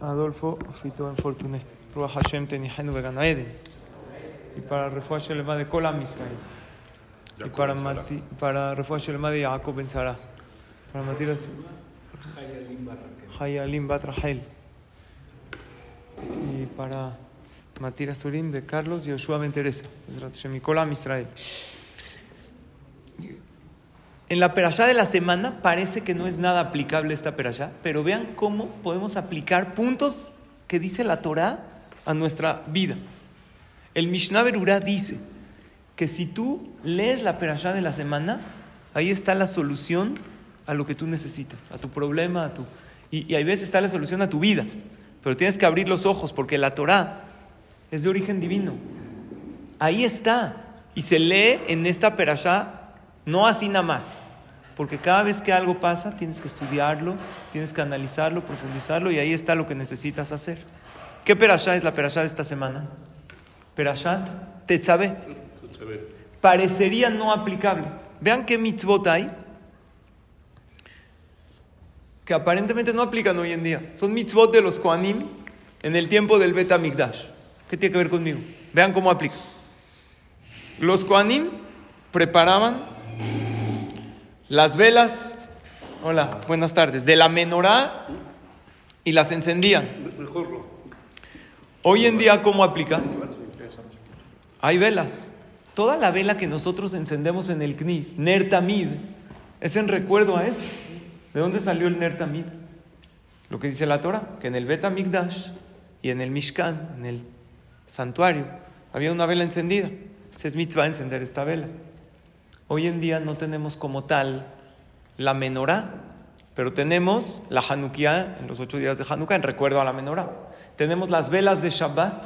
Adolfo Fito Infortuné. Ruach Hashem Tenihenu Eden. Y para Refuah Shelema de Kolam Israel. Y para, Mati, para Refuah Shelema de Jacob Ben Sara. Para Matiras. Hayalim Batrahel, Y para Matiras Surim de Carlos Yoshua Ben Teresa. Kolam Israel. En la perashá de la semana parece que no es nada aplicable esta perashá, pero vean cómo podemos aplicar puntos que dice la Torá a nuestra vida. El Mishnah Berurá dice que si tú lees la perashá de la semana, ahí está la solución a lo que tú necesitas, a tu problema, a tu... Y, y hay veces está la solución a tu vida, pero tienes que abrir los ojos porque la Torá es de origen divino. Ahí está. Y se lee en esta perashá, no así nada más. Porque cada vez que algo pasa, tienes que estudiarlo, tienes que analizarlo, profundizarlo, y ahí está lo que necesitas hacer. ¿Qué perashá es la perashá de esta semana? Perashat Tetzabé. Parecería no aplicable. Vean qué mitzvot hay que aparentemente no aplican hoy en día. Son mitzvot de los Koanim en el tiempo del Bet Mikdash. ¿Qué tiene que ver conmigo? Vean cómo aplica. Los Koanim preparaban las velas, hola, buenas tardes, de la menorá y las encendían. Hoy en día, ¿cómo aplica? Hay velas. Toda la vela que nosotros encendemos en el Knis, Ner Tamid, es en recuerdo a eso. ¿De dónde salió el Ner Tamid? Lo que dice la Torah, que en el Bet Mikdash y en el Mishkan, en el santuario, había una vela encendida. Ese es mitzvah encender esta vela. Hoy en día no tenemos como tal la menorá, pero tenemos la Hanukkah en los ocho días de Hanukkah en recuerdo a la menorá. Tenemos las velas de Shabbat,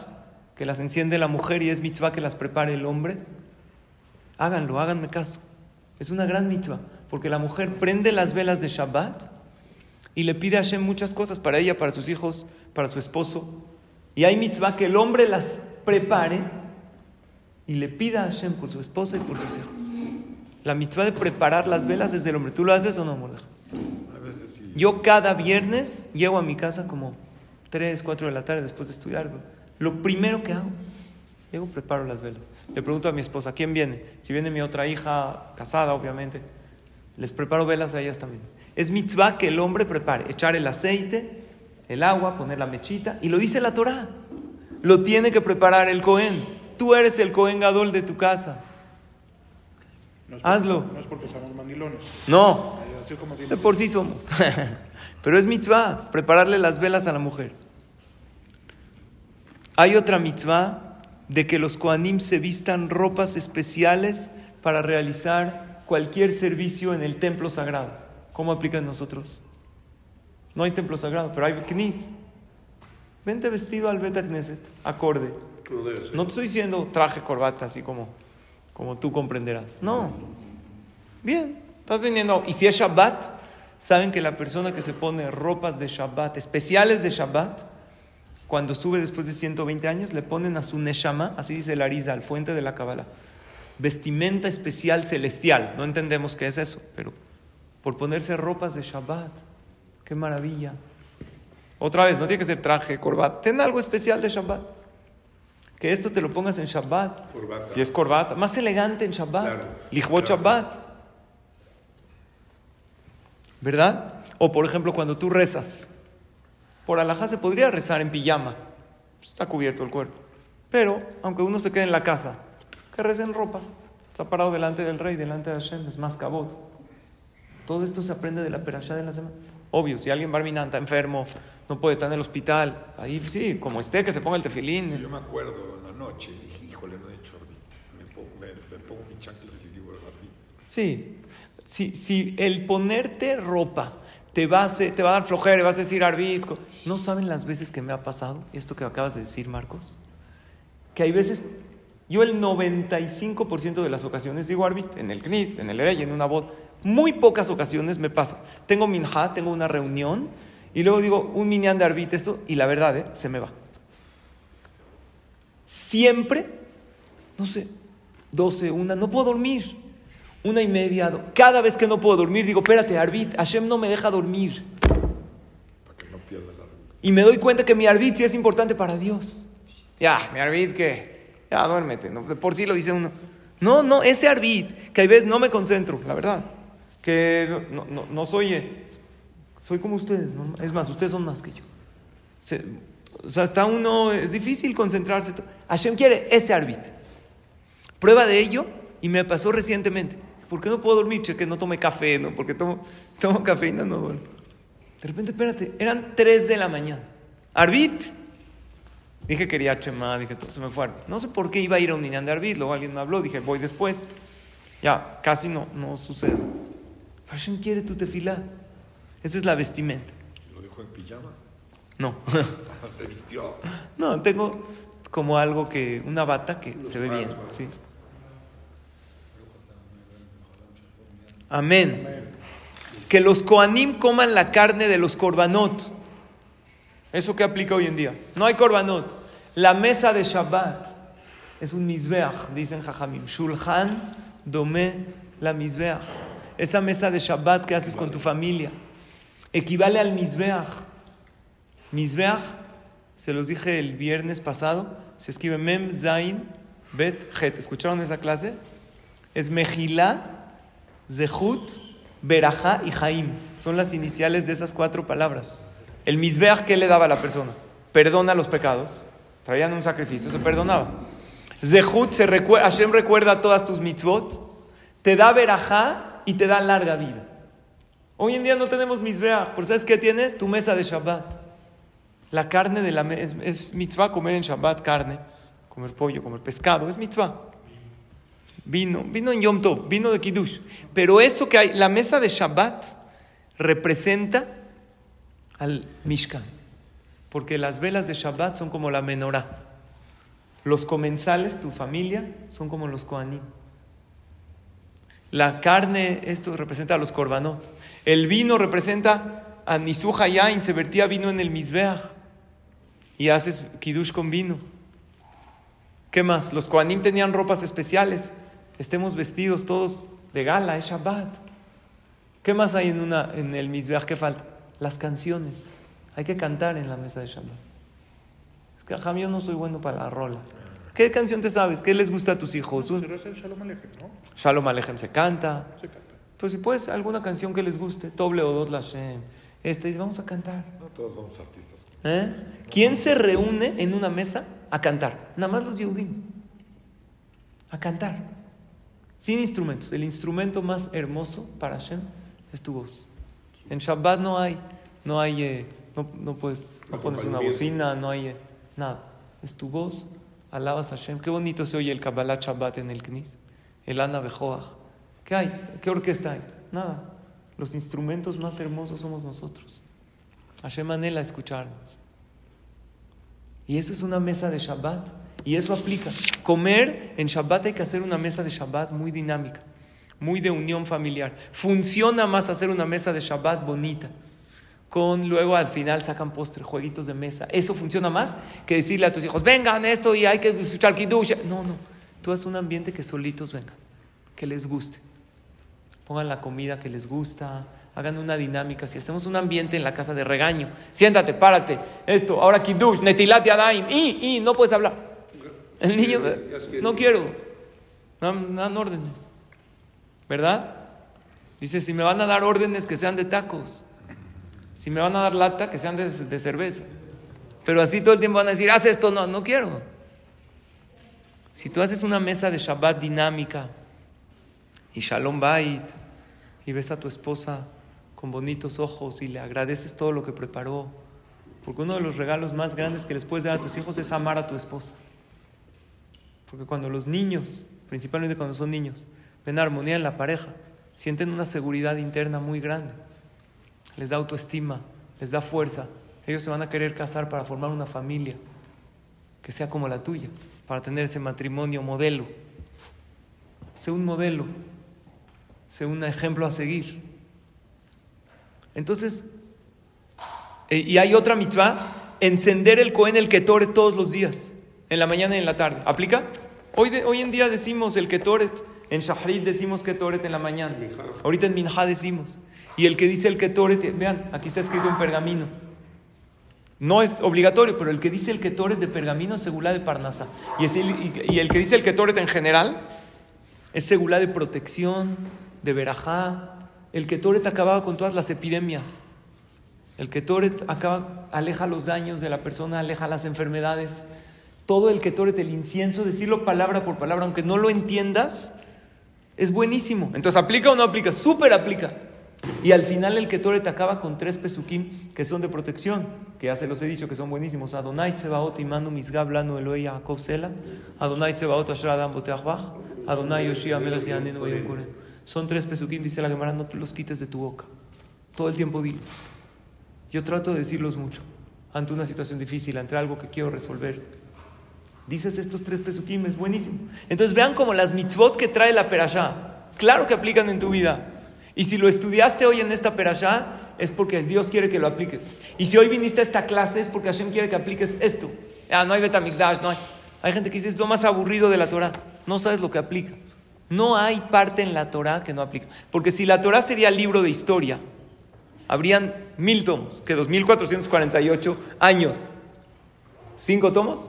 que las enciende la mujer y es mitzvah que las prepare el hombre. Háganlo, háganme caso. Es una gran mitzvah, porque la mujer prende las velas de Shabbat y le pide a Hashem muchas cosas para ella, para sus hijos, para su esposo. Y hay mitzvah que el hombre las prepare y le pida a Hashem por su esposa y por sus hijos. La mitzvah de preparar las velas es del hombre. ¿Tú lo haces o no, Mordej? Sí. Yo cada viernes llego a mi casa como 3, 4 de la tarde después de estudiar. Lo primero que hago, llego, preparo las velas. Le pregunto a mi esposa, ¿quién viene? Si viene mi otra hija, casada, obviamente, les preparo velas a ellas también. Es mitzvah que el hombre prepare, echar el aceite, el agua, poner la mechita, y lo dice la Torah. Lo tiene que preparar el Cohen. Tú eres el Cohen Gadol de tu casa. No es Hazlo. No es porque somos mandilones. No, Así como tiene- de por sí somos. Pero es mitzvah, prepararle las velas a la mujer. Hay otra mitzvah de que los koanim se vistan ropas especiales para realizar cualquier servicio en el templo sagrado. ¿Cómo aplica en nosotros? No hay templo sagrado, pero hay knis. Vente vestido al Bet Knesset, acorde. No debe ser. No te estoy diciendo traje, corbata, así como, como tú comprenderás. No. Bien, estás viniendo. Y si es Shabbat, saben que la persona que se pone ropas de Shabbat, especiales de Shabbat, cuando sube después de 120 años, le ponen a su Neshama, así dice la Ariza, al fuente de la Kabbalah, vestimenta especial celestial. No entendemos qué es eso, pero por ponerse ropas de Shabbat. Qué maravilla. Otra vez, no tiene que ser traje, corbata. Ten algo especial de Shabbat. Que esto te lo pongas en Shabbat. Corbata. Si es corbata, más elegante en Shabbat. Claro. Shabbat. ¿Verdad? O por ejemplo, cuando tú rezas. Por alajá se podría rezar en pijama. Está cubierto el cuerpo. Pero, aunque uno se quede en la casa, que reza en ropa. Está parado delante del rey, delante de Hashem, es más cabot. Todo esto se aprende de la perashá de la semana. Obvio, si alguien Barminan está enfermo, no puede estar en el hospital, ahí sí, como esté, que se ponga el tefilín. Sí, yo me acuerdo en la noche, dije, híjole, no he hecho. Me pongo, me, me pongo mi chanclas y digo el. Sí, si, si el ponerte ropa te va, a hacer- te va a dar flojera y vas a decir arbit, co- ¿no saben las veces que me ha pasado esto que acabas de decir, Marcos? Que hay veces, yo el 95% de las ocasiones digo arbit, en el CNIS, en el rey, en una boda, muy pocas ocasiones me pasa. Tengo minja, tengo una reunión y luego digo un minyan de arbit esto y la verdad, ¿eh? se me va. Siempre, no sé, 12, una, no puedo dormir. Una y media, do- cada vez que no puedo dormir, digo, espérate, Arbit, Hashem no me deja dormir. Para que no pierda el arbit. Y me doy cuenta que mi arbit sí es importante para Dios. Ya, mi arbit que, ya duérmete, ¿no? por sí lo dice uno. No, no, ese arbit, que a veces no me concentro, la verdad. Que no, no, soy, como ustedes, es más, ustedes son más que yo. Se- o sea, está uno, es difícil concentrarse. Hashem quiere ese arbit. Prueba de ello, y me pasó recientemente. ¿Por qué no puedo dormir? Che, que no tome café, ¿no? Porque tomo, tomo cafeína, no duermo. De repente, espérate, eran 3 de la mañana. Arbit. Dije quería Chema, dije todo, se me fue. No sé por qué iba a ir a un de Arbit, luego alguien me habló, dije voy después. Ya, casi no, no sucede. Hashem quiere tu tefilá. Esa es la vestimenta. ¿Lo dijo en pijama? No, Se vistió. no, tengo como algo que, una bata que se ve bien, sí. Amén. Que los Koanim coman la carne de los korbanot. ¿Eso qué aplica hoy en día? No hay korbanot. La mesa de Shabbat es un mizbeach, dicen Jajamim. Shulchan dome la mizbeach. Esa mesa de Shabbat que haces con tu familia equivale al mizbeach. Mizbeach, se los dije el viernes pasado, se escribe Mem Zain Bet Het. ¿Escucharon esa clase? Es Mejilá, Zehut, Berajá y Jaim. Son las iniciales de esas cuatro palabras. El Mizbeach, ¿qué le daba a la persona? Perdona los pecados. Traían un sacrificio, se perdonaba. Zehut, se recue- Hashem recuerda todas tus mitzvot. Te da Berajá y te da larga vida. Hoy en día no tenemos Mizbeach, pero ¿sabes qué tienes? Tu mesa de Shabbat. La carne de la es, es mitzvah comer en Shabbat carne, comer pollo, comer pescado, es mitzvah. Vino, vino en Yom Tov, vino de Kiddush. Pero eso que hay, la mesa de Shabbat representa al Mishkan. Porque las velas de Shabbat son como la menorá. Los comensales, tu familia, son como los Kohanim. La carne, esto representa a los korbanot. El vino representa a Nisuja Yain, se vertía vino en el Mizbeach. Y haces kiddush con vino. ¿Qué más? Los Kohanim tenían ropas especiales. Estemos vestidos todos de gala, es Shabbat. ¿Qué más hay en, una, en el Mizbeach que falta? Las canciones. Hay que cantar en la mesa de Shabbat. Es que, ajá, yo no soy bueno para la rola. ¿Qué canción te sabes? ¿Qué les gusta a tus hijos? Pero es el Shalom Alejem, ¿no? Shalom Alejem se canta. Se canta. Pues si puedes, alguna canción que les guste. Toble Odot Lashem. Este, y vamos a cantar. No todos somos artistas. ¿Eh? ¿Quién se reúne en una mesa a cantar? Nada más los Yehudim. A cantar. Sin instrumentos. El instrumento más hermoso para Hashem es tu voz. En Shabbat no hay, no hay, eh, no, no puedes, no pones una bocina, no hay eh, nada. Es tu voz, alabas Hashem. Qué bonito se oye el Kabbalah Shabbat en el Knis. El Ana Bejoach. ¿Qué hay? ¿Qué orquesta hay? Nada. Los instrumentos más hermosos somos nosotros. Hashem anhela escucharnos. Y eso es una mesa de Shabbat. Y eso aplica. Comer en Shabbat hay que hacer una mesa de Shabbat muy dinámica, muy de unión familiar. Funciona más hacer una mesa de Shabbat bonita. Con luego al final sacan postre, jueguitos de mesa. Eso funciona más que decirle a tus hijos, vengan esto y hay que escuchar Kiddush. No, no. Tú haz un ambiente que solitos vengan, que les guste. Pongan la comida que les gusta, hagan una dinámica. Si hacemos un ambiente en la casa de regaño, siéntate, párate, esto, ahora Kiddush, Netilat Yadayim, y, y, no puedes hablar. El niño, no quiero, dan órdenes, ¿verdad? Dice, si me van a dar órdenes que sean de tacos, si me van a dar lata, que sean de, de cerveza. Pero así todo el tiempo van a decir, haz esto, no, no quiero. Si tú haces una mesa de Shabbat dinámica, y Shalom Bait, y ves a tu esposa con bonitos ojos y le agradeces todo lo que preparó. Porque uno de los regalos más grandes que les puedes dar a tus hijos es amar a tu esposa. Porque cuando los niños, principalmente cuando son niños, ven armonía en la pareja, sienten una seguridad interna muy grande. Les da autoestima, les da fuerza. Ellos se van a querer casar para formar una familia que sea como la tuya, para tener ese matrimonio modelo. Sé un modelo, sé un ejemplo a seguir. Entonces, eh, y hay otra mitzvah, encender el Cohen el Ketoret todos los días, en la mañana y en la tarde. ¿Aplica? Hoy, de- hoy en día decimos el Ketoret, en Shahrit decimos Ketoret en la mañana. Ahorita en Minha decimos. Y el que dice el Ketoret, vean, aquí está escrito en pergamino. No es obligatorio, pero el que dice el Ketoret de pergamino es segulá de Parnasa. Y, el, y- y el que dice el Ketoret en general es segulá de protección, de verajá. El Ketoret acababa con todas las epidemias. El Ketoret acaba, aleja los daños de la persona, aleja las enfermedades. Todo el Ketoret, el incienso, decirlo palabra por palabra, aunque no lo entiendas, es buenísimo. Entonces, ¿aplica o no aplica? Súper aplica. Y al final el Ketoret acaba con tres pesukim que son de protección, que ya se los he dicho que son buenísimos. Adonai Tsebaot Imanu Misgab Lanu Eloi Yaakov Sela, Adonai Tsebaot Asher Adam Boteach Adonai Yoshia Melech Yanenu Koreh. Son tres pesukim, dice la Gemara, no los quites de tu boca. Todo el tiempo dilos. Yo trato de decirlos mucho ante una situación difícil, ante algo que quiero resolver. Dices estos tres pesukim, es buenísimo. Entonces vean como las mitzvot que trae la perashá, claro que aplican en tu vida. Y si lo estudiaste hoy en esta perashá, es porque Dios quiere que lo apliques. Y si hoy viniste a esta clase, es porque Hashem quiere que apliques esto. Ah, no hay Betamigdash, no hay. Hay gente que dice, es lo más aburrido de la Torah. No sabes lo que aplica. No hay parte en la Torah que no aplica. Porque si la Torah sería libro de historia, habrían mil tomos, que 2448 años. ¿Cinco tomos?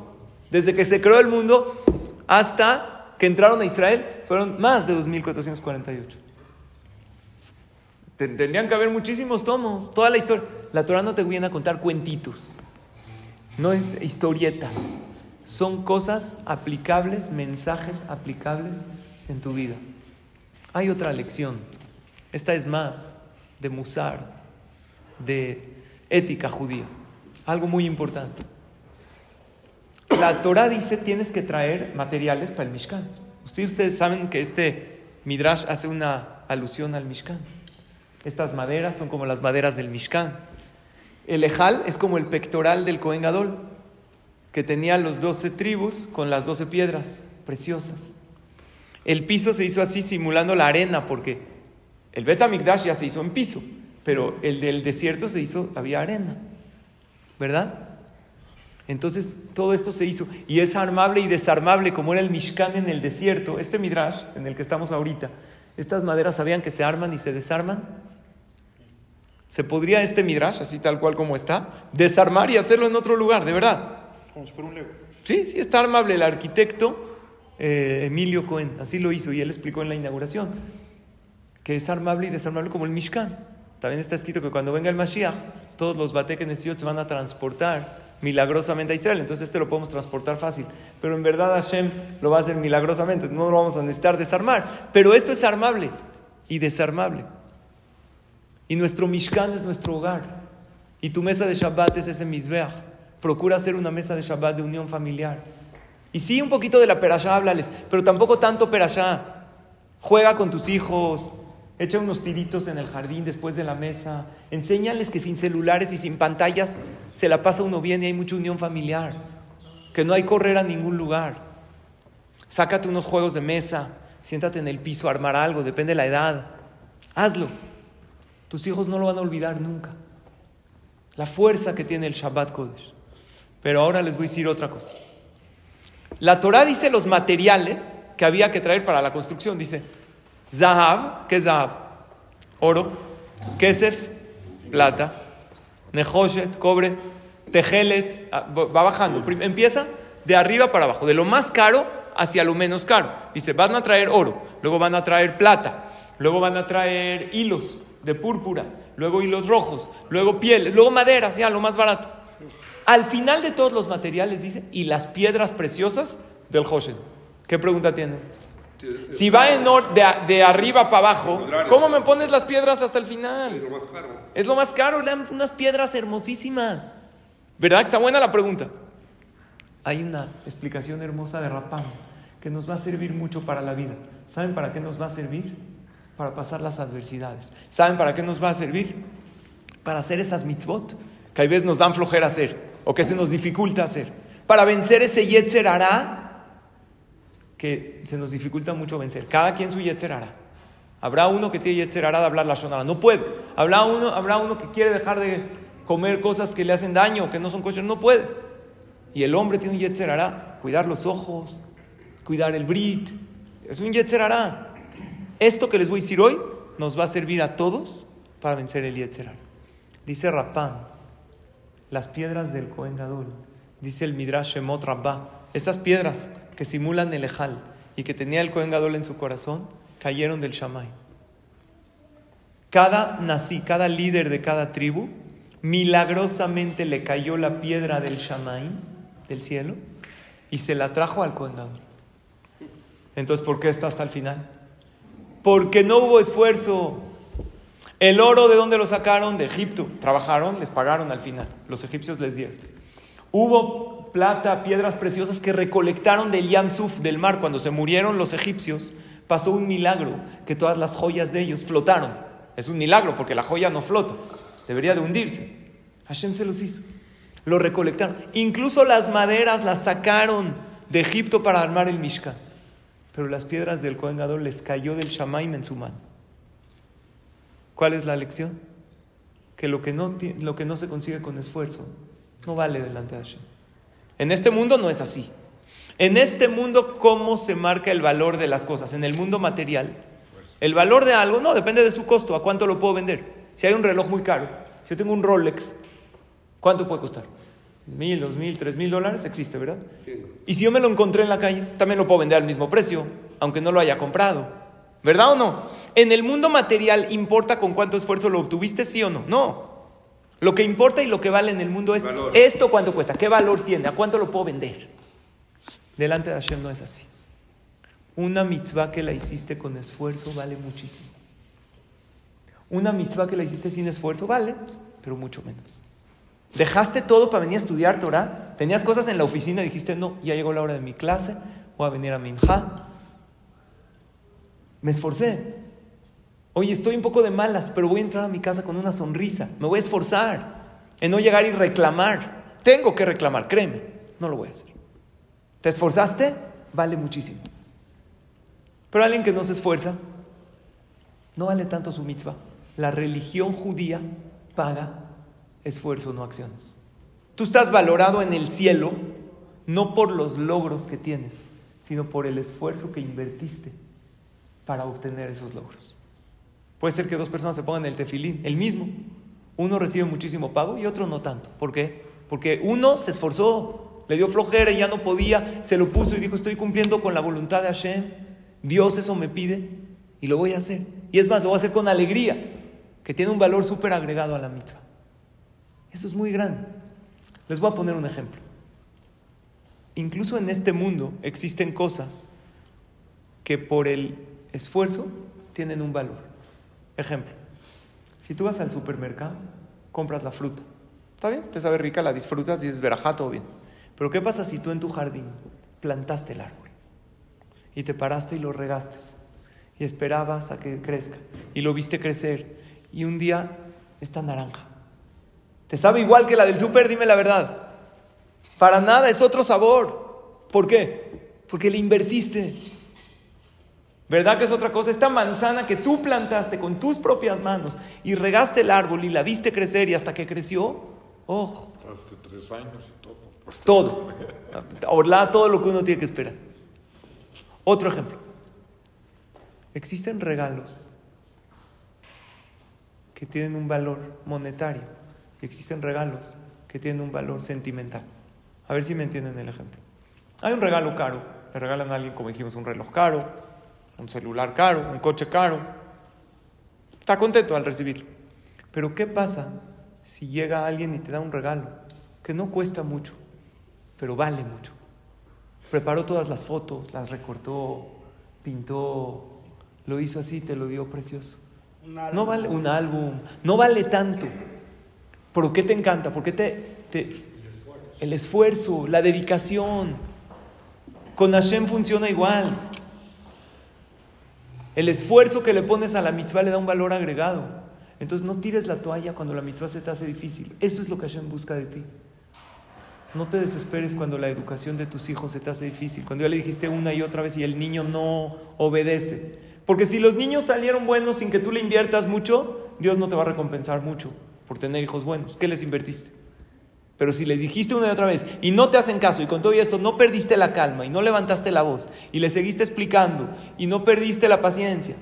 Desde que se creó el mundo hasta que entraron a Israel, fueron más de 2448. Ten- Tendrían que haber muchísimos tomos, toda la historia. La Torah no te viene a contar cuentitos, no es historietas. Son cosas aplicables, mensajes aplicables en tu vida. Hay otra lección. Esta es más de musar, de ética judía. Algo muy importante. La Torah dice tienes que traer materiales para el Mishkan. Ustedes, ustedes saben que este Midrash hace una alusión al Mishkan. Estas maderas son como las maderas del Mishkan. El Ejal es como el pectoral del Cohen Gadol, que tenía los doce tribus con las doce piedras preciosas. El piso se hizo así simulando la arena, porque el Bet HaMikdash ya se hizo en piso, pero el del desierto se hizo, había arena, ¿verdad? Entonces todo esto se hizo y es armable y desarmable como era el Mishkan en el desierto. Este Midrash en el que estamos ahorita, estas maderas sabían que se arman y se desarman. Se podría este Midrash, así tal cual como está, desarmar y hacerlo en otro lugar, de verdad. Como si fuera un Lego. Sí, sí está armable. El arquitecto eh, Emilio Cohen así lo hizo y él explicó en la inauguración que es armable y desarmable como el Mishkan. También está escrito que cuando venga el Mashiach, todos los Batekenesiot se van a transportar milagrosamente a Israel. Entonces este lo podemos transportar fácil. Pero en verdad Hashem lo va a hacer milagrosamente. No lo vamos a necesitar desarmar. Pero esto es armable y desarmable. Y nuestro Mishkan es nuestro hogar. Y tu mesa de Shabbat es ese Mizbeach. Procura hacer una mesa de Shabbat de unión familiar. Y sí, un poquito de la perashá, háblales, pero tampoco tanto perashá. Juega con tus hijos, echa unos tiritos en el jardín después de la mesa. Enséñales que sin celulares y sin pantallas se la pasa uno bien y hay mucha unión familiar. Que no hay correr a ningún lugar. Sácate unos juegos de mesa, siéntate en el piso a armar algo, depende de la edad. Hazlo. Tus hijos no lo van a olvidar nunca. La fuerza que tiene el Shabbat Kodesh. Pero ahora les voy a decir otra cosa. La Torah dice los materiales que había que traer para la construcción. Dice, Zahab, ¿qué es Zahab? Oro, Kesef, plata, Nehoshet, cobre, Tejelet, ah, va bajando. Empieza de arriba para abajo, de lo más caro hacia lo menos caro. Dice, van a traer oro, luego van a traer plata, luego van a traer hilos de púrpura, luego hilos rojos, luego pieles, luego maderas, ya lo más barato. Al final de todos los materiales dice, y las piedras preciosas del Hoshen. ¿Qué pregunta tiene? Si va en or- de, arriba para abajo, ¿cómo me pones las piedras hasta el final? lo más caro. Es lo más caro, unas piedras hermosísimas. ¿Verdad que está buena la pregunta? Hay una explicación hermosa de Rapam que nos va a servir mucho para la vida. ¿Saben para qué nos va a servir? Para pasar las adversidades. ¿Saben para qué nos va a servir? Para hacer esas mitzvot que a veces nos dan flojera hacer o que se nos dificulta hacer. Para vencer ese yetzer hará que se nos dificulta mucho vencer. Cada quien su yetzer hará. Habrá uno que tiene yetzer hará de hablar la shonara, no puede. Habrá uno, habrá uno que quiere dejar de comer cosas que le hacen daño, que no son kosher, no puede. Y el hombre tiene un yetzer hará, cuidar los ojos, cuidar el brit, es un yetzer hará. Esto que les voy a decir hoy nos va a servir a todos para vencer el yetzer hará. Dice Rapán, las piedras del Cohen Gadol, dice el Midrash Shemot Rabbah, estas piedras que simulan el Ejal y que tenía el Cohen Gadol en su corazón, cayeron del Shammai. Cada nací, cada líder de cada tribu, milagrosamente le cayó la piedra del Shammai, del cielo, y se la trajo al Cohen Gadol. Entonces, ¿por qué está hasta el final? Porque no hubo esfuerzo. El oro, ¿de dónde lo sacaron? De Egipto. Trabajaron, les pagaron al final. Los egipcios les dieron. Hubo plata, piedras preciosas que recolectaron del Yamsuf, del mar. Cuando se murieron los egipcios, pasó un milagro, que todas las joyas de ellos flotaron. Es un milagro porque la joya no flota. Debería de hundirse. Hashem se los hizo. Lo recolectaron. Incluso las maderas las sacaron de Egipto para armar el Mishkan. Pero las piedras del Gadol les cayó del Shamaim en su mano. ¿Cuál es la lección? Que lo que, no, lo que no se consigue con esfuerzo no vale delante de Hashem. En este mundo no es así. En este mundo, ¿cómo se marca el valor de las cosas? En el mundo material, el valor de algo no depende de su costo. ¿A cuánto lo puedo vender? Si hay un reloj muy caro, si yo tengo un Rolex, ¿cuánto puede costar? Mil, dos mil, tres mil dólares, existe, ¿verdad? Y si yo me lo encontré en la calle, también lo puedo vender al mismo precio, aunque no lo haya comprado. ¿Verdad o no? En el mundo material importa con cuánto esfuerzo lo obtuviste, sí o no. No. Lo que importa y lo que vale en el mundo es esto cuánto cuesta, qué valor tiene, a cuánto lo puedo vender. Delante de Hashem no es así. Una mitzvah que la hiciste con esfuerzo vale muchísimo. Una mitzvah que la hiciste sin esfuerzo vale, pero mucho menos. Dejaste todo para venir a estudiar Torah. Tenías cosas en la oficina y dijiste, no, ya llegó la hora de mi clase, voy a venir a Minja. Me esforcé. Oye, estoy un poco de malas, pero voy a entrar a mi casa con una sonrisa. Me voy a esforzar en no llegar y reclamar. Tengo que reclamar, créeme. No lo voy a hacer. ¿Te esforzaste? Vale muchísimo. Pero alguien que no se esfuerza, no vale tanto su mitzvah. La religión judía paga esfuerzo, no acciones. Tú estás valorado en el cielo no por los logros que tienes, sino por el esfuerzo que invertiste para obtener esos logros. Puede ser que dos personas se pongan el tefilín, el mismo. Uno recibe muchísimo pago y otro no tanto. ¿Por qué? Porque uno se esforzó, le dio flojera y ya no podía, se lo puso y dijo, estoy cumpliendo con la voluntad de Hashem. Dios eso me pide y lo voy a hacer. Y es más, lo voy a hacer con alegría, que tiene un valor súper agregado a la mitad. Eso es muy grande. Les voy a poner un ejemplo. Incluso en este mundo existen cosas que por el esfuerzo tienen un valor. Ejemplo, si tú vas al supermercado, compras la fruta. ¿Está bien? Te sabe rica, la disfrutas, dices verajá, todo bien. Pero ¿qué pasa si tú en tu jardín plantaste el árbol y te paraste y lo regaste y esperabas a que crezca y lo viste crecer y un día está naranja ¿Te sabe igual que la del súper? Dime la verdad. Para nada, es otro sabor. ¿Por qué? Porque le invertiste. ¿Verdad que es otra cosa? Esta manzana que tú plantaste con tus propias manos y regaste el árbol y la viste crecer y hasta que creció, ojo. Hace tres años y todo. Todo. Orla, todo lo que uno tiene que esperar. Otro ejemplo. Existen regalos que tienen un valor monetario y existen regalos que tienen un valor sentimental. A ver si me entienden el ejemplo. Hay un regalo caro, le regalan a alguien, como dijimos, un reloj caro, un celular caro, un coche caro. Está contento al recibirlo. Pero ¿qué pasa si llega alguien y te da un regalo que no cuesta mucho, pero vale mucho? Preparó todas las fotos, las recortó, pintó, lo hizo así, te lo dio precioso. No vale un álbum, no vale tanto. ¿Por qué te encanta? ¿Por qué te, el esfuerzo, la dedicación. Con Hashem funciona igual. El esfuerzo que le pones a la mitzvah le da un valor agregado. Entonces no tires la toalla cuando la mitzvah se te hace difícil. Eso es lo que Hashem busca de ti. No te desesperes cuando la educación de tus hijos se te hace difícil. Cuando ya le dijiste una y otra vez y el niño no obedece. Porque si los niños salieron buenos sin que tú le inviertas mucho, Dios no te va a recompensar mucho por tener hijos buenos. ¿Qué les invertiste? Pero si le dijiste una y otra vez y no te hacen caso y con todo esto no perdiste la calma y no levantaste la voz y le seguiste explicando y no perdiste la paciencia,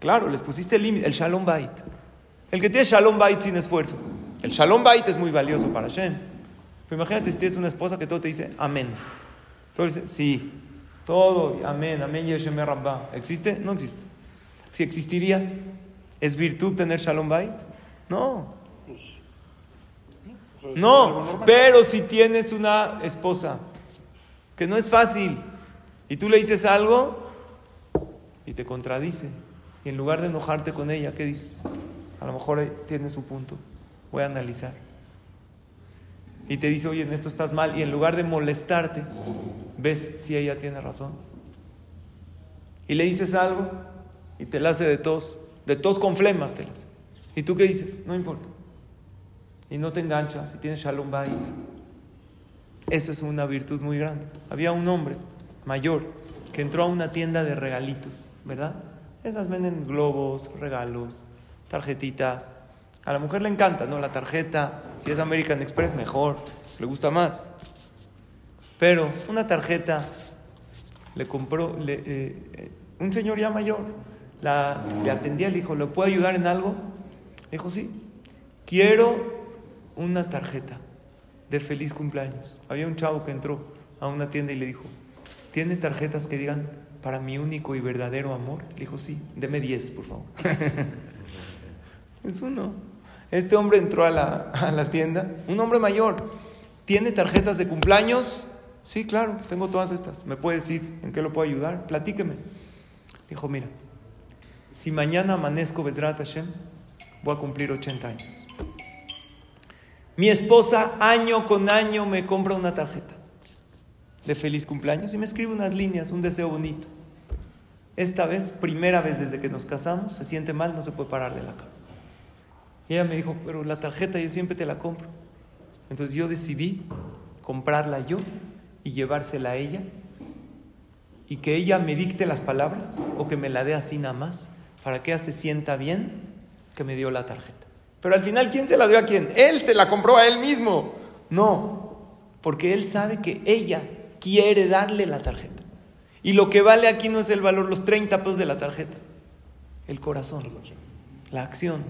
claro, les pusiste el límite, el shalom bait. El que tiene shalom bait sin esfuerzo, El Shalom Bait es muy valioso para Hashem. Pero imagínate si tienes una esposa que todo te dice amén. Todo dice sí. Todo, amén, amén, Yeshem Rabba. ¿Existe? No existe. Si existiría, ¿es virtud tener Shalom Bait? No. Pues, No, pero si tienes una esposa que no es fácil y tú le dices algo y te contradice y en lugar de enojarte con ella, ¿qué dices? A lo mejor tiene su punto, voy a analizar. Y te dice, oye, en esto estás mal y en lugar de molestarte, ves si ella tiene razón. Y le dices algo y te la hace de tos, de tos con flemas te la hace. ¿Y tú qué dices? No importa y no te enganchas y tienes shalom bait. Eso es una virtud muy grande. Había un hombre mayor que entró a una tienda de regalitos, ¿verdad? Esas venden globos, regalos, tarjetitas. A la mujer le encanta, ¿no? La tarjeta, si es American Express, mejor, le gusta más. Pero una tarjeta le compró le- eh, eh, un señor ya mayor, la, le atendía, le dijo, ¿le puedo ayudar en algo? Dijo, sí, quiero una tarjeta de feliz cumpleaños. Había un chavo que entró a una tienda y le dijo, ¿tiene tarjetas que digan para mi único y verdadero amor? Le dijo, sí, deme 10, por favor. es uno. Este hombre entró a la, a la tienda, un hombre mayor, ¿tiene tarjetas de cumpleaños? Sí, claro, tengo todas estas. ¿Me puede decir en qué lo puedo ayudar? Platíqueme. Dijo, mira, si mañana amanezco Bezrat Hashem, voy a cumplir 80 años. Mi esposa año con año me compra una tarjeta de feliz cumpleaños y me escribe unas líneas, un deseo bonito. Esta vez, primera vez desde que nos casamos, se siente mal, no se puede parar de la cama. Ella me dijo, pero la tarjeta yo siempre te la compro. Entonces yo decidí comprarla yo y llevársela a ella y que ella me dicte las palabras o que me la dé así nada más para que ella se sienta bien que me dio la tarjeta. Pero al final, ¿quién se la dio a quién? Él se la compró a él mismo. No, porque él sabe que ella quiere darle la tarjeta. Y lo que vale aquí no es el valor, los 30 pesos de la tarjeta, el corazón, la acción,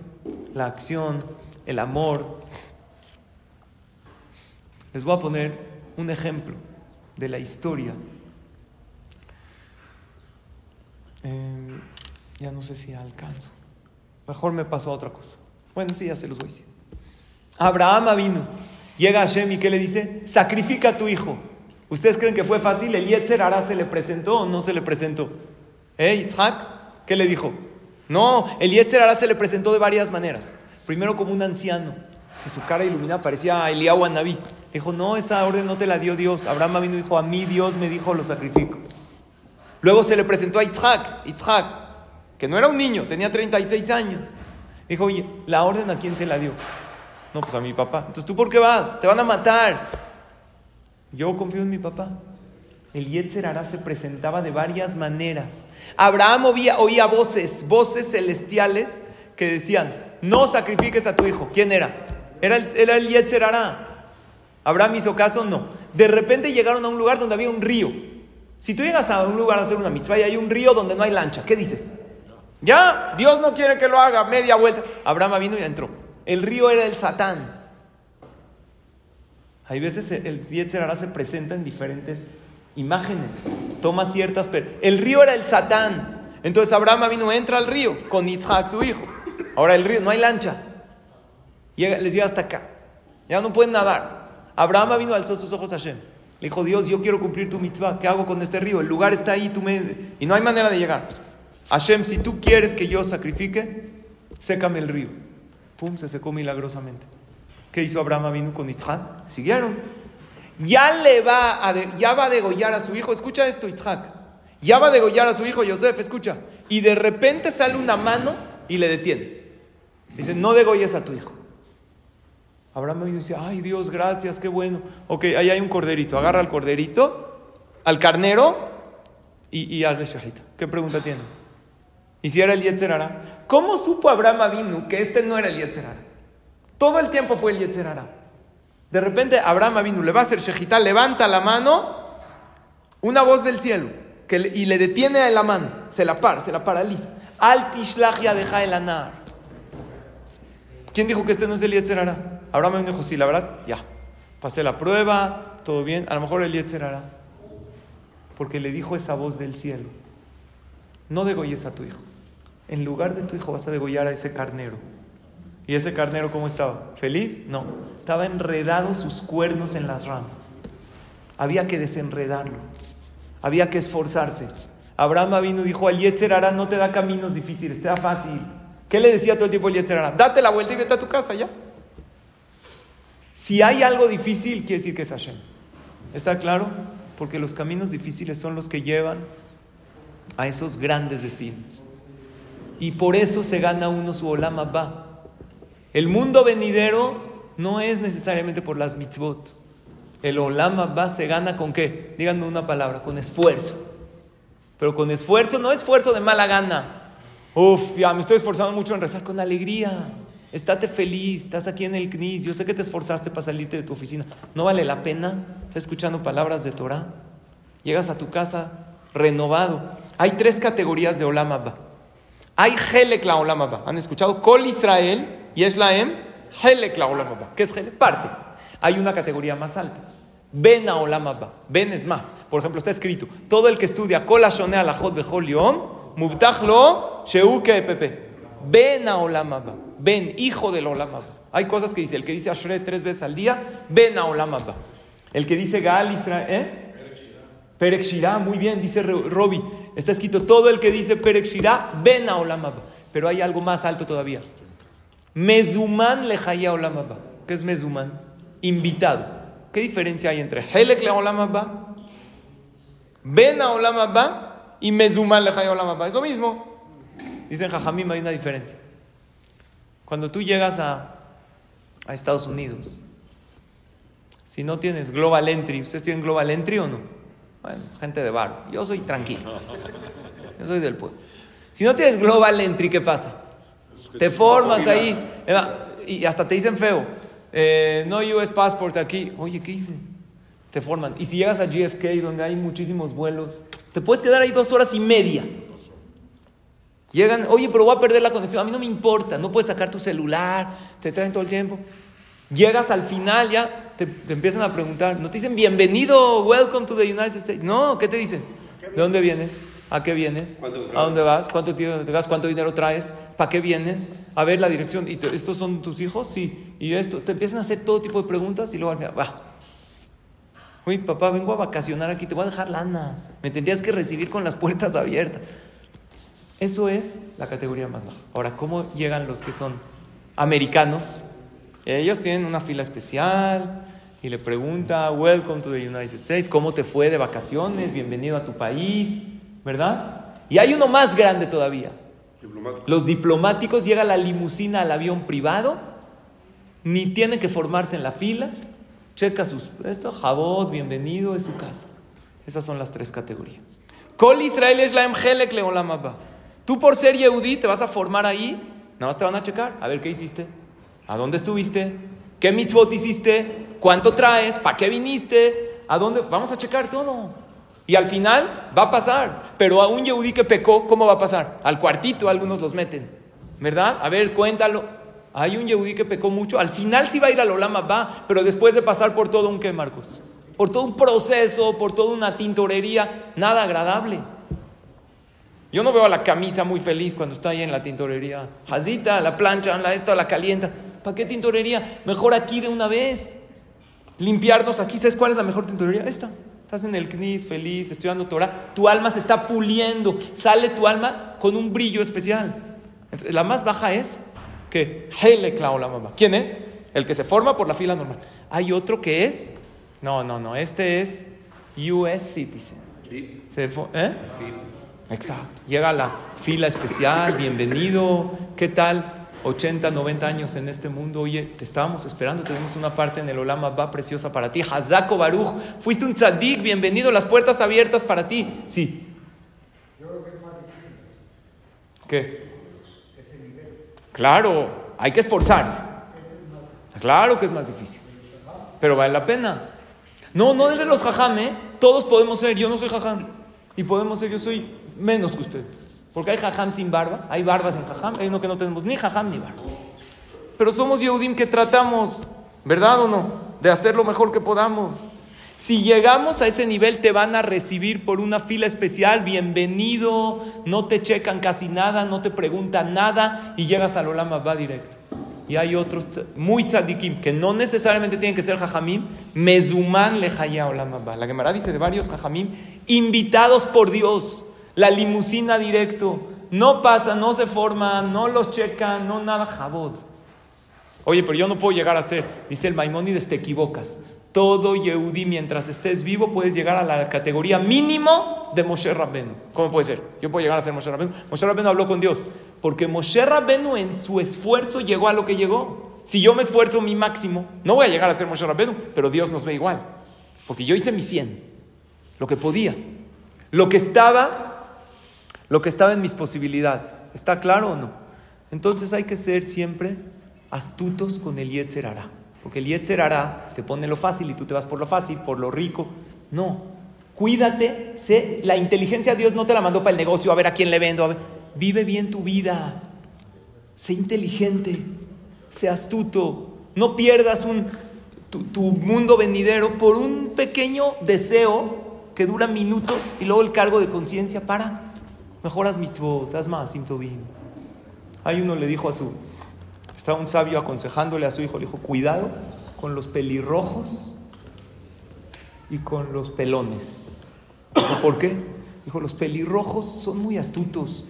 la acción, el amor. Les voy a poner un ejemplo de la historia. Eh, ya no sé si alcanzo. Mejor me paso a otra cosa. Bueno, sí, ya se los voy a decir. Abraham vino. Llega Hashem y ¿qué le dice? Sacrifica a tu hijo. ¿Ustedes creen que fue fácil? ¿El Yetzer Hará se le presentó o no se le presentó? ¿Eh, Yitzhak? ¿Qué le dijo? No, el Yetzer Hará se le presentó de varias maneras. Primero como un anciano, que su cara iluminada parecía Eliyahu Anabí. Dijo, no, esa orden no te la dio Dios. Abraham vino y dijo, a mí Dios me dijo, lo sacrifico. Luego se le presentó a Yitzhak, Yitzhak, que no era un niño, tenía 36 años. Dijo, oye, ¿la orden a quién se la dio? No, pues a mi papá. Entonces, ¿tú por qué vas? Te van a matar. Yo confío en mi papá. El Yetzer Hará se presentaba de varias maneras. Abraham oía, voces, voces celestiales que decían, no sacrifiques a tu hijo. ¿Quién era? Era el, era. ¿Abraham hizo caso? No. De repente llegaron a un lugar donde había un río. Si tú llegas a un lugar a hacer una mitzvah hay un río donde no hay lancha, ¿qué dices? Ya, Dios no quiere que lo haga, media vuelta. Abraham vino y entró. El río era el Satán. Hay veces el Yetzer Hará se presenta en diferentes imágenes, toma ciertas... El río era el Satán. Entonces Abraham vino, entra al río con Yitzhak, su hijo. Ahora el río, no hay lancha. Llega, les llega hasta acá. Ya no pueden nadar. Abraham vino, alzó sus ojos a Hashem. Le dijo, Dios, yo quiero cumplir tu mitzvah. ¿Qué hago con este río? El lugar está ahí, tú me... Y no hay manera de llegar. Hashem, si tú quieres que yo sacrifique, sécame el río. Pum, se secó milagrosamente. ¿Qué hizo Abraham vino con Yitzhak? Siguieron. Ya le va a, ya va a degollar a su hijo. Escucha esto, Yitzhak. Ya va a degollar a su hijo Yosef, escucha. Y de repente sale una mano y le detiene. Dice, no degolles a tu hijo. Abraham vino dice, ay Dios, gracias, qué bueno. Ok, ahí hay un corderito. Agarra al corderito, al carnero y, y hazle shahita. ¿Qué pregunta tiene? ¿Y si era el Yetzer Hará? ¿Cómo supo Abraham Avinu que este no era el Yetzer Hará? Todo el tiempo fue el Yetzer Hará. De repente Abraham Avinu le va a hacer shejitá, levanta la mano, una voz del cielo, y le detiene a la mano, se la para, se la paraliza. Al deja el anar. ¿Quién dijo que este no es el Yetzer Hará? Abraham me dijo, sí, la verdad, ya. Pasé la prueba, todo bien. A lo mejor el Yetzer hará. Porque le dijo esa voz del cielo. No degolles a tu hijo. En lugar de tu hijo vas a degollar a ese carnero. ¿Y ese carnero cómo estaba? ¿Feliz? No. Estaba enredado sus cuernos en las ramas. Había que desenredarlo. Había que esforzarse. Abraham vino y dijo, al Yetzer no te da caminos difíciles, te da fácil. ¿Qué le decía todo el tiempo el Yetzer hará? Date la vuelta y vete a tu casa ya. Si hay algo difícil, quiere decir que es Hashem. ¿Está claro? Porque los caminos difíciles son los que llevan a esos grandes destinos. Y por eso se gana uno su Olam Abba. El mundo venidero no es necesariamente por las mitzvot. El Olam Abba se gana con qué? Díganme una palabra, con esfuerzo. Pero con esfuerzo, no esfuerzo de mala gana. Uf, ya me estoy esforzando mucho en rezar con alegría. Estate feliz, estás aquí en el CNIS. Yo sé que te esforzaste para salirte de tu oficina. ¿No vale la pena? Estás escuchando palabras de Torah. Llegas a tu casa renovado. Hay tres categorías de Olam Abba. Hay Helek la Olam Abba. ¿Han escuchado? Kol Israel y es la Em. Helek la Olam Abba. ¿Qué es Helek? Parte. Hay una categoría más alta. Ben a Olam Abba. Ben es más. Por ejemplo, está escrito: todo el que estudia Kol Ashoneh Alachot Bechol Yom, Mubtach Sheuke Pepe. Ben a Olam Abba. Ben, hijo del Olam Abba. Hay cosas que dice: el que dice Ashre tres veces al día, Ben a Olam Abba. El que dice Gaal Israel, ¿eh? Perek muy bien, dice Robi. Está escrito todo el que dice Perek Shirah, ven a Olam Abba. Pero hay algo más alto todavía. Mezuman lejaya Olam Abba. ¿Qué es Mezuman? Invitado. ¿Qué diferencia hay entre Helek le Olam Abba, ven a Olam Abba y Mezuman lejaya Olam Abba? Es lo mismo. Dicen Jajamim, hay una diferencia. Cuando tú llegas a, a Estados Unidos, si no tienes Global Entry, ¿ustedes tienen Global Entry o no? Bueno, gente de bar. Yo soy tranquilo. Yo soy del pueblo. Si no tienes Global Entry, ¿qué pasa? Te formas ahí. Y hasta te dicen feo. Eh, no US Passport aquí. Oye, ¿qué hice? Te forman. Y si llegas a GFK, donde hay muchísimos vuelos, te puedes quedar ahí dos horas y media. Llegan, oye, pero voy a perder la conexión. A mí no me importa. No puedes sacar tu celular. Te traen todo el tiempo. Llegas al final ya, te, te, empiezan a preguntar, no te dicen bienvenido, welcome to the United States. No, ¿qué te dicen? ¿De dónde vienes? ¿A qué vienes? ¿A dónde vas? ¿Cuánto tiempo te vas? ¿Cuánto dinero traes? ¿Para qué vienes? A ver la dirección. ¿Y te, estos son tus hijos? Sí. Y esto, te empiezan a hacer todo tipo de preguntas y luego al final, va. Oye, papá, vengo a vacacionar aquí, te voy a dejar lana. Me tendrías que recibir con las puertas abiertas. Eso es la categoría más baja. Ahora, ¿cómo llegan los que son americanos? Ellos tienen una fila especial y le pregunta, welcome to the United States, ¿cómo te fue de vacaciones? Bienvenido a tu país, ¿verdad? Y hay uno más grande todavía. Diplomático. Los diplomáticos llega la limusina al avión privado, ni tienen que formarse en la fila, checa sus, esto, jabot, bienvenido, es su casa. Esas son las tres categorías. Kol Israel es la Emhelek Leolam Abba. Tú por ser Yehudí te vas a formar ahí, nada más te van a checar, a ver qué hiciste. ¿A dónde estuviste? ¿Qué mitzvot hiciste? ¿Cuánto traes? ¿Para qué viniste? ¿A dónde? Vamos a checar todo. Y al final va a pasar. Pero a un yehudí que pecó, ¿cómo va a pasar? Al cuartito algunos los meten. ¿Verdad? A ver, cuéntalo. Hay un yehudí que pecó mucho. Al final sí va a ir al Olama, va. Pero después de pasar por todo un qué, Marcos? Por todo un proceso, por toda una tintorería. Nada agradable. Yo no veo a la camisa muy feliz cuando está ahí en la tintorería. Jazita, la plancha, la esto, la calienta. ¿Para qué tintorería? Mejor aquí de una vez. Limpiarnos aquí. ¿Sabes cuál es la mejor tintorería? Esta. Estás en el CNIS, feliz, estudiando Torah. Tu alma se está puliendo. Sale tu alma con un brillo especial. Entonces, la más baja es que Hele la mamá. ¿Quién es? El que se forma por la fila normal. Hay otro que es. No, no, no. Este es US Citizen. Se ¿Eh? Exacto. Llega a la fila especial, bienvenido, ¿qué tal? 80, 90 años en este mundo, oye, te estábamos esperando, tenemos una parte en el Olama va preciosa para ti. Hazako Baruch, fuiste un tzadik, bienvenido, las puertas abiertas para ti. Sí. ¿Qué? Claro, hay que esforzarse. Claro que es más difícil, pero vale la pena. No, no es de los jajam, ¿eh? Todos podemos ser, yo no soy jajam. Y podemos ser, yo soy menos que ustedes. Porque hay jajam sin barba, hay barbas en jajam, hay uno que no tenemos ni jajam ni barba. Pero somos Yehudim que tratamos ¿Verdad o no? De hacer lo mejor que podamos. Si llegamos a ese nivel, te van a recibir por una fila especial, bienvenido, no te checan casi nada, no te preguntan nada y llegas al Olama va directo. Y hay otros muy tzadikim que no necesariamente tienen que ser jajamim, mezuman lejaya Olama. La Gemara dice de varios jajamim, invitados por Dios, la limusina directo, no pasa, no se forma, no los checan, no nada, jabod. Oye, pero yo no puedo llegar a ser, dice el Maimónides, te equivocas todo Yehudi, mientras estés vivo, puedes llegar a la categoría mínimo de Moshe Rabbenu. ¿Cómo puede ser? Yo puedo llegar a ser Moshe Rabbenu. Moshe Rabbenu habló con Dios, porque Moshe Rabbenu en su esfuerzo llegó a lo que llegó. Si yo me esfuerzo mi máximo, no voy a llegar a ser Moshe Rabbenu, pero Dios nos ve igual. Porque yo hice mi 100, lo que podía, lo que estaba, lo que estaba en mis posibilidades. ¿Está claro o no? Entonces hay que ser siempre astutos con el Yetzer porque el Yetzer hará, te pone lo fácil y tú te vas por lo fácil, por lo rico. No. Cuídate, sé, la inteligencia Dios no te la mandó para el negocio, a ver a quién le vendo. Vive bien tu vida. Sé inteligente, sé astuto. No pierdas tu, tu, mundo venidero por un pequeño deseo que dura minutos y luego el cargo de conciencia para. Mejoras mitzvot, haz más, simtobim. Hay uno le dijo a su, estaba un sabio aconsejándole a su hijo, le dijo, cuidado con los pelirrojos y con los pelones. ¿Por qué? Dijo, los pelirrojos son muy astutos,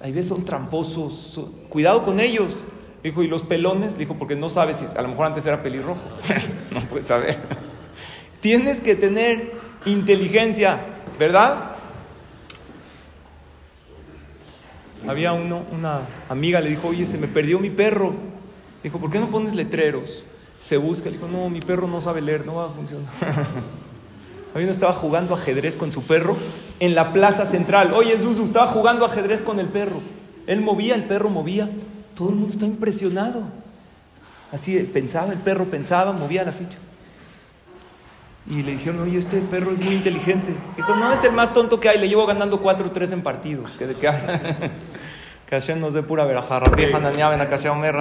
a veces son tramposos, cuidado con ellos. Dijo, ¿y los pelones? Dijo, porque no sabes si a lo mejor antes era pelirrojo. no puedes saber. Tienes que tener inteligencia, ¿verdad? Había uno, una amiga le dijo, oye, se me perdió mi perro. Dijo, ¿por qué no pones letreros? Se busca. Le dijo, no, mi perro no sabe leer, no va a funcionar. Había uno estaba jugando ajedrez con su perro en la plaza central. Oye, Zuzu, estaba jugando ajedrez con el perro. Él movía, el perro movía. Todo el mundo está impresionado. Así pensaba, el perro pensaba, movía la ficha. Y le dijeron, oye, este perro es muy inteligente. Dijo, no, es el más tonto que hay, le llevo ganando 4 o 3 en partidos. Que de qué Que Hashem nos dé pura veraja. Rabbi Hananiah ben Akashia Omer